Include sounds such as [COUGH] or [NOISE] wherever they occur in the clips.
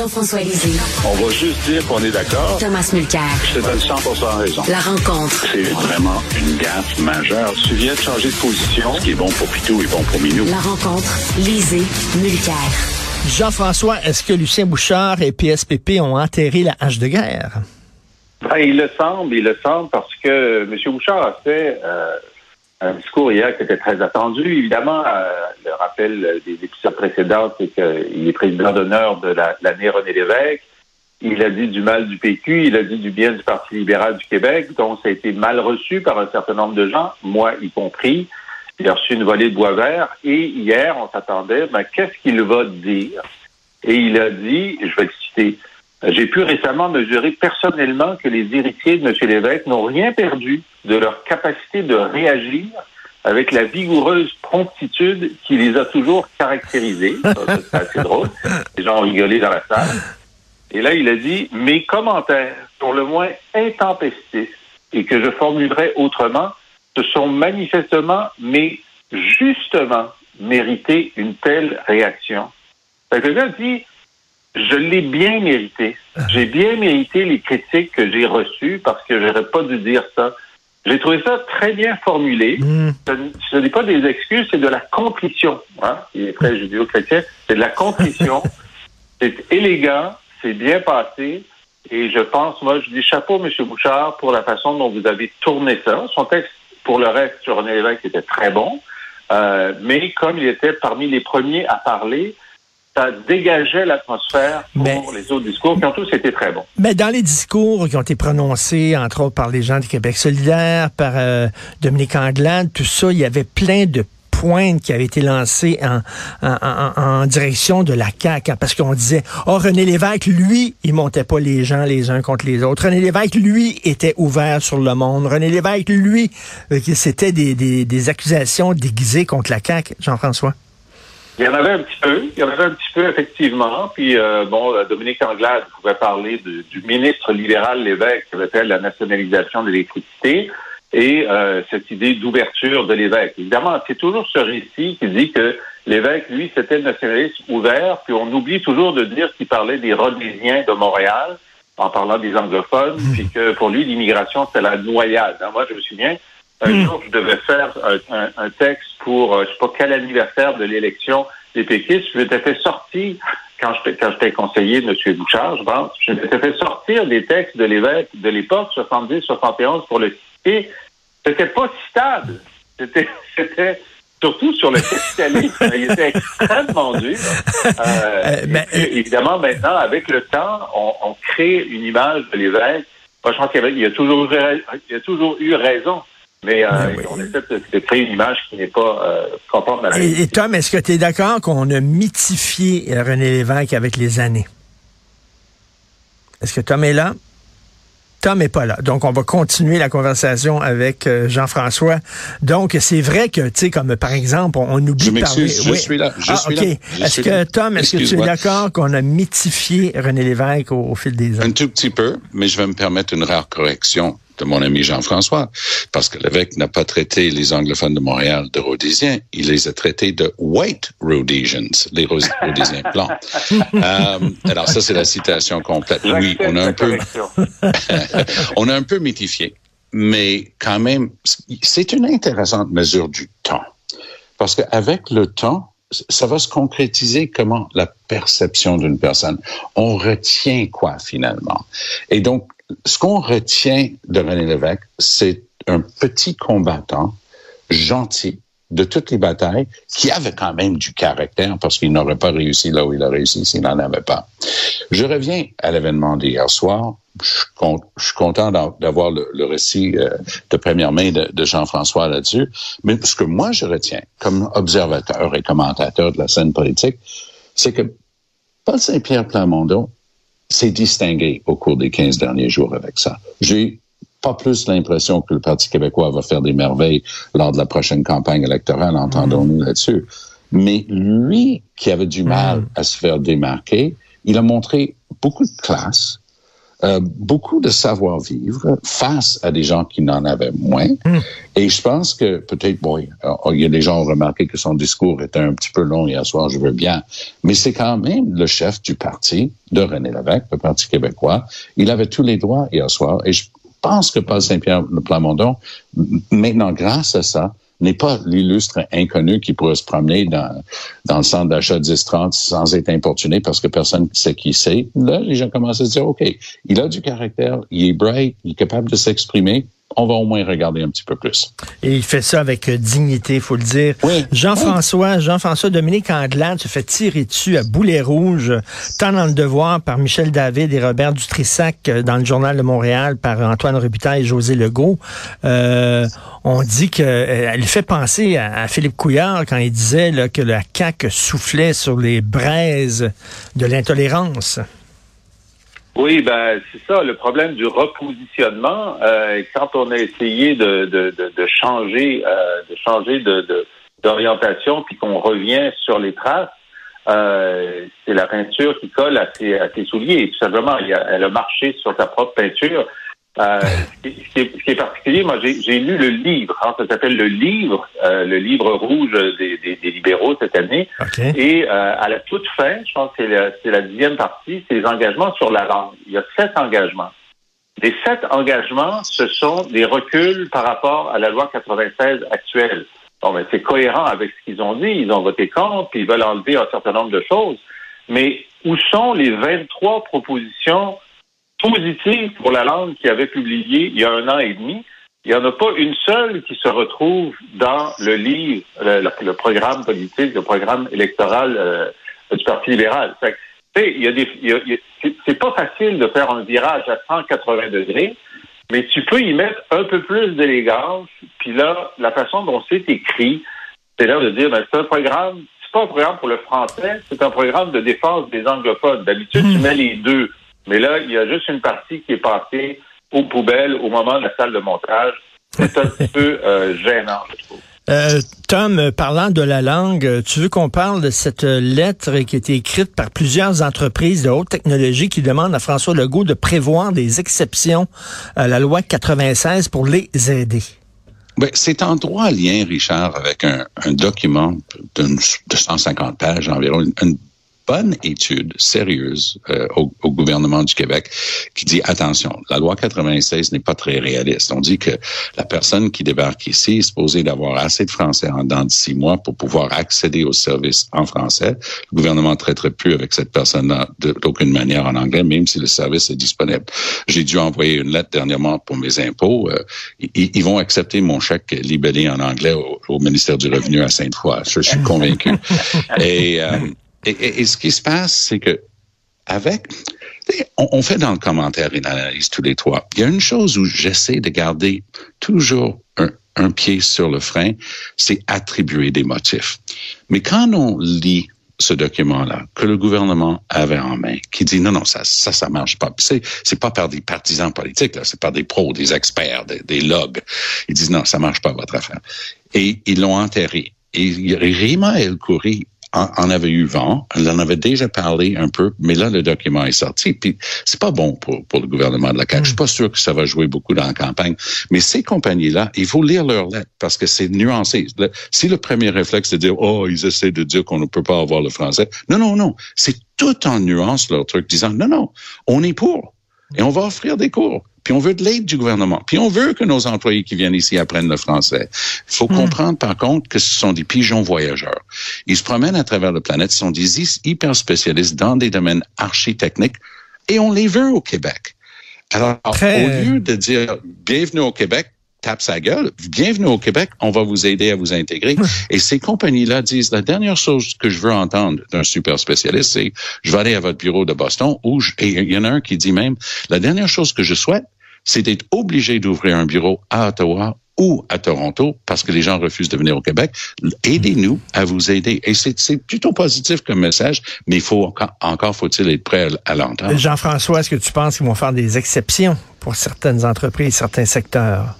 Jean-François Lisée. On va juste dire qu'on est d'accord. Thomas Mulcair. Je te donne 100 raison. La rencontre. C'est vraiment une gaffe majeure. Tu viens de changer de position. Ce qui est bon pour Pitou est bon pour Minou. La rencontre. Lisée. Mulcair. Jean-François, est-ce que Lucien Bouchard et PSPP ont enterré la hache de guerre? Ben, il le semble, il le semble, parce que M. Bouchard a fait euh, un discours hier qui était très attendu. Évidemment, euh, le rappel des épisodes précédents, c'est qu'il est président d'honneur de l'année René Lévesque. Il a dit du mal du PQ, il a dit du bien du Parti libéral du Québec, donc ça a été mal reçu par un certain nombre de gens, moi y compris. Il a reçu une volée de bois vert et hier, on s'attendait, ben, qu'est-ce qu'il va dire? Et il a dit, je vais le citer, j'ai pu récemment mesurer personnellement que les héritiers de M. Lévesque n'ont rien perdu de leur capacité de réagir avec la vigoureuse promptitude qui les a toujours caractérisés. C'est assez [LAUGHS] drôle. Les gens ont rigolé dans la salle. Et là, il a dit, mes commentaires sont le moins intempestifs et que je formulerai autrement, ce sont manifestement, mais justement, mérité une telle réaction. Fait que le gars dit, je l'ai bien mérité. J'ai bien mérité les critiques que j'ai reçues parce que j'aurais pas dû dire ça. J'ai trouvé ça très bien formulé. Mm. Ce, n'est pas des excuses, c'est de la contrition. Hein? Il est très judéo-chrétien. C'est de la contrition. [LAUGHS] c'est élégant, c'est bien passé. Et je pense, moi, je dis chapeau, M. Bouchard, pour la façon dont vous avez tourné ça. Son texte, pour le reste, sur René Lévesque, était très bon. Euh, mais comme il était parmi les premiers à parler, ça dégageait l'atmosphère pour les autres discours qui ont tous été très bons. Mais dans les discours qui ont été prononcés, entre autres par les gens du Québec solidaire, par euh, Dominique Anglade, tout ça, il y avait plein de pointes qui avaient été lancées en, en, direction de la CAQ, hein, parce qu'on disait, oh, René Lévesque, lui, il montait pas les gens les uns contre les autres. René Lévesque, lui, était ouvert sur le monde. René Lévesque, lui, euh, c'était des, des, des accusations déguisées contre la CAQ, Jean-François? Il y en avait un petit peu, il y en avait un petit peu effectivement. Puis euh, bon, euh, Dominique Anglade pouvait parler du ministre libéral l'évêque qui avait fait la nationalisation de l'électricité et euh, cette idée d'ouverture de l'évêque. Évidemment, c'est toujours ce récit qui dit que l'évêque, lui, c'était le nationaliste ouvert, puis on oublie toujours de dire qu'il parlait des Rhodésiens de Montréal en parlant des anglophones, mmh. puis que pour lui, l'immigration, c'était la noyade. Hein, moi, je me souviens, un hmm. jour, je devais faire un, texte pour, euh, je sais pas quel anniversaire de l'élection des péquistes. Je m'étais fait sortir, quand j'étais conseiller de M. Bouchard, je pense, je m'étais fait sortir des textes de l'évêque de l'époque, 70-71, pour le citer. C'était pas citable. C'était, [LAUGHS] c'était surtout sur le capitalisme. il était extrêmement dur. Euh, euh, ben, évidemment, maintenant, avec le temps, on, on crée une image de l'évêque. Moi, je pense qu'il y, a toujours, il y a toujours eu raison. Mais euh, on essaie de, créer une image qui n'est pas euh, conforme à la et, et Tom, est-ce que tu es d'accord qu'on a mythifié euh, René Lévesque avec les années? Est-ce que Tom est là? Tom n'est pas là. Donc, on va continuer la conversation avec euh, Jean-François. Donc, c'est vrai que, tu sais, comme par exemple, on, oublie de parler. Je suis là. Je ah, suis là. Est-ce que, Tom, est-ce que tu es d'accord qu'on a mythifié René Lévesque au, fil des ans? Un tout petit peu, mais je vais me permettre une rare correction de mon ami Jean-François, parce que l'évêque n'a pas traité les anglophones de Montréal de Rhodésiens, il les a traités de white Rhodesians, les [LAUGHS] Rhodésiens blancs. euh, alors ça, c'est la citation complète. Oui, on a un peu, [LAUGHS] on a un peu mythifié, mais quand même, c'est une intéressante mesure du temps, parce qu'avec le temps, ça va se concrétiser comment? La perception d'une personne. On retient quoi finalement? Et donc, ce qu'on retient de René Lévesque, c'est un petit combattant gentil de toutes les batailles, qui avait quand même du caractère parce qu'il n'aurait pas réussi là où il a réussi s'il n'en avait pas. Je reviens à l'événement d'hier soir. Je, suis content d'avoir le, récit euh, de première main de, de Jean-François là-dessus. Mais ce que moi je retiens comme observateur et commentateur de la scène politique, c'est que Paul Saint-Pierre Plamondon s'est distingué au cours des 15 derniers jours avec ça. J'ai pas plus l'impression que le Parti québécois va faire des merveilles lors de la prochaine campagne électorale, entendons-nous mm. là-dessus. Mais lui, qui avait du mal mm. à se faire démarquer, il a montré beaucoup de classe, euh, beaucoup de savoir-vivre face à des gens qui n'en avaient moins. Hmm. Et je pense que peut-être, bon, il y a des gens qui ont remarqué que son discours était un petit peu long hier soir, je veux bien, mais c'est quand même le chef du parti de René Lévesque, le Parti québécois. Il avait tous les droits hier soir et je pense que Paul Saint-Pierre le Plamondon, maintenant, grâce à ça, n'est pas l'illustre inconnu qui pourrait se promener dans, dans le centre d'achat 10-30 sans être importuné parce que personne ne sait qui c'est. Là, les gens commencent à se dire, OK, il a du caractère, il est bright, il est capable de s'exprimer, on va au moins regarder un petit peu plus. Et il fait ça avec euh, dignité, il faut le dire. Oui. Jean-François, Jean-François Dominique Anglade se fait tirer dessus à boulet rouge, tant dans le devoir par Michel David et Robert Dutrissac euh, dans le Journal de Montréal par Antoine Robitaille et José Legault. Euh, on dit qu'elle fait penser à, Philippe Couillard quand il disait là, que la CAQ soufflait sur les braises de l'intolérance. Oui, ben c'est ça le problème du repositionnement. Euh, quand on a essayé de, de, de, changer, euh, de changer de, d'orientation, puis qu'on revient sur les traces, euh, c'est la peinture qui colle à ses, à ses souliers. Tout simplement, elle a marché sur sa propre peinture. Euh, ce, qui est, ce, qui est, particulier, moi j'ai lu le livre, hein, ça s'appelle le livre, euh, le livre rouge des, des, des libéraux cette année. Et euh, à la toute fin, je pense que c'est la, dixième partie, c'est les engagements sur la langue. Il y a sept engagements. Les sept engagements, ce sont des reculs par rapport à la loi 96 actuelle. Bon, ben, c'est cohérent avec ce qu'ils ont dit. Ils ont voté contre, puis ils veulent enlever un certain nombre de choses. Mais où sont les 23 propositions positive pour la langue qui avait publié il y a un an et demi. Il n'y en a pas une seule qui se retrouve dans le livre, le, programme politique, le programme électoral euh, du Parti libéral. c'est pas facile de faire un virage à 180 degrés, mais tu peux y mettre un peu plus d'élégance. Puis là, la façon dont c'est écrit, c'est là de dire, ben, c'est un programme, c'est pas un programme pour le français, c'est un programme de défense des anglophones. D'habitude, tu hmm. mets les deux. Mais là, il y a juste une partie qui est passée aux poubelles au moment de la salle de montage. C'est un petit peu euh, gênant, je trouve. Euh, Tom, parlant de la langue, tu veux qu'on parle de cette lettre qui a été écrite par plusieurs entreprises de haute technologie qui demandent à François Legault de prévoir des exceptions à la loi 96 pour les aider? Ben, c'est en droit lien, Richard, avec un, document de, 150 pages environ, une bonne étude sérieuse euh, au, au, gouvernement du Québec qui dit attention, la loi 96 n'est pas très réaliste. On dit que la personne qui débarque ici est supposée d'avoir assez de français en dans de six mois pour pouvoir accéder aux services en français. Le gouvernement ne traiterait plus avec cette personne d'aucune manière en anglais, même si le service est disponible. J'ai dû envoyer une lettre dernièrement pour mes impôts. Euh, ils, ils, vont accepter mon chèque libellé en anglais au, au ministère du Revenu à Sainte-Foy. Je, suis convaincu. [LAUGHS] Et euh, et, et, ce qui se passe, c'est que avec, on, fait dans le commentaire une analyse tous les trois. Il y a une chose où j'essaie de garder toujours un, un pied sur le frein, c'est attribuer des motifs. Mais quand on lit ce document-là que le gouvernement avait en main, qui dit non, non, ça, ça, ça marche pas. C'est, c'est pas par des partisans politiques, là, c'est par des pros, des experts, des, des logs. Ils disent non, ça marche pas votre affaire. Et ils l'ont enterré. Et Rima El Khoury en, avait eu vent, elle en avait déjà parlé un peu, mais là, le document est sorti. Puis c'est pas bon pour, pour le gouvernement de la CAQ. Je suis pas sûr que ça va jouer beaucoup dans la campagne. Mais ces compagnies-là, il faut lire leurs lettres parce que c'est nuancé. si le premier réflexe, c'est de dire, oh, ils essaient de dire qu'on ne peut pas avoir le français. Non, non, non. C'est tout en nuance leur truc, disant, non, non, on est pour. Et on va offrir des cours. Puis on veut de l'aide du gouvernement. Puis on veut que nos employés qui viennent ici apprennent le français. Il faut hmm. comprendre par contre que ce sont des pigeons voyageurs. Ils se promènent à travers la planète, ce sont des hyper spécialistes dans des domaines architechniques et on les veut au Québec. Alors, au lieu de dire bienvenue au Québec, tape sa gueule. Bienvenue au Québec, on va vous aider à vous intégrer. [LAUGHS] Et ces compagnies-là disent, la dernière chose que je veux entendre d'un super spécialiste, c'est, je vais aller à votre bureau de Boston, ou et il y en a un qui dit même, la dernière chose que je souhaite, c'est d'être obligé d'ouvrir un bureau à Ottawa ou à Toronto parce que les gens refusent de venir au Québec. Aidez-nous à vous aider. Et c'est plutôt positif comme message, mais il faut encore, encore faut-il être prêt à l'entendre. Jean-François, est-ce que tu penses qu'ils vont faire des exceptions pour certaines entreprises, certains secteurs?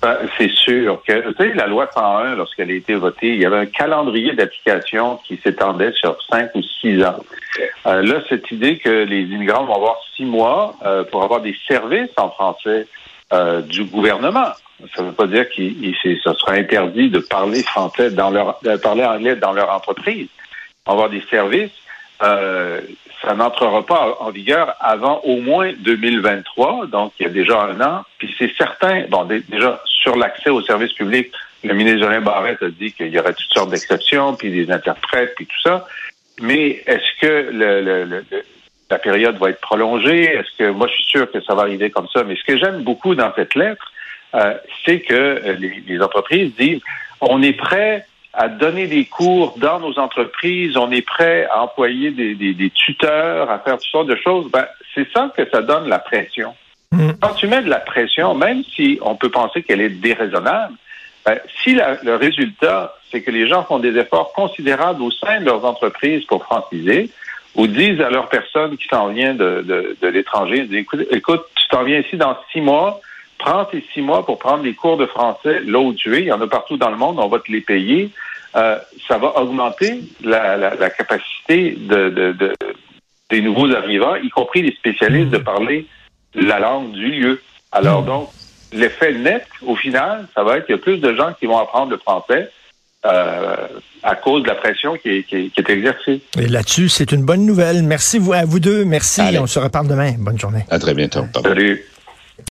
Ben, c'est sûr que, tu sais, la loi 101, lorsqu'elle a été votée, il y avait un calendrier d'application qui s'étendait sur cinq ou six ans. Euh, là, cette idée que les immigrants vont avoir six mois euh, pour avoir des services en français euh, du gouvernement. Ça ne veut pas dire qu'il ça sera interdit de parler français dans leur, de parler anglais dans leur entreprise. Avoir des services, ça n'entrera pas en vigueur avant au moins 2023, donc il y a déjà un an. Puis c'est certain, bon, déjà sur l'accès aux services publics, le ministre Jolin Barrette a dit qu'il y aurait toutes sortes d'exceptions, puis des interprètes, puis tout ça. Mais est-ce que le, la période va être prolongée? Est-ce que moi je suis sûr que ça va arriver comme ça? Mais ce que j'aime beaucoup dans cette lettre, euh, c'est que les, les entreprises disent on est prêt à donner des cours dans nos entreprises, on est prêt à employer des, des, tuteurs, à faire toutes sortes de choses, ben, c'est ça que ça donne la pression. Mm. Quand tu mets de la pression, même si on peut penser qu'elle est déraisonnable, ben, si le résultat, c'est que les gens font des efforts considérables au sein de leurs entreprises pour franciser, ou disent à leur personne qui s'en vient de, de, de l'étranger, écoute, écoute, tu t'en viens ici dans six mois, prends tes six mois pour prendre des cours de français là où tu es. Il y en a partout dans le monde, on va te les payer. Euh, ça va augmenter la, la, la capacité de, de, de, des nouveaux arrivants, y compris les spécialistes, de parler la langue du lieu. Alors donc, l'effet net, au final, ça va être qu'il y a plus de gens qui vont apprendre le français. Euh, à cause de la pression qui est, qui est, exercée. Et là-dessus, c'est une bonne nouvelle. Merci à vous deux. Merci. On se reparle demain. Bonne journée. À très bientôt. Salut.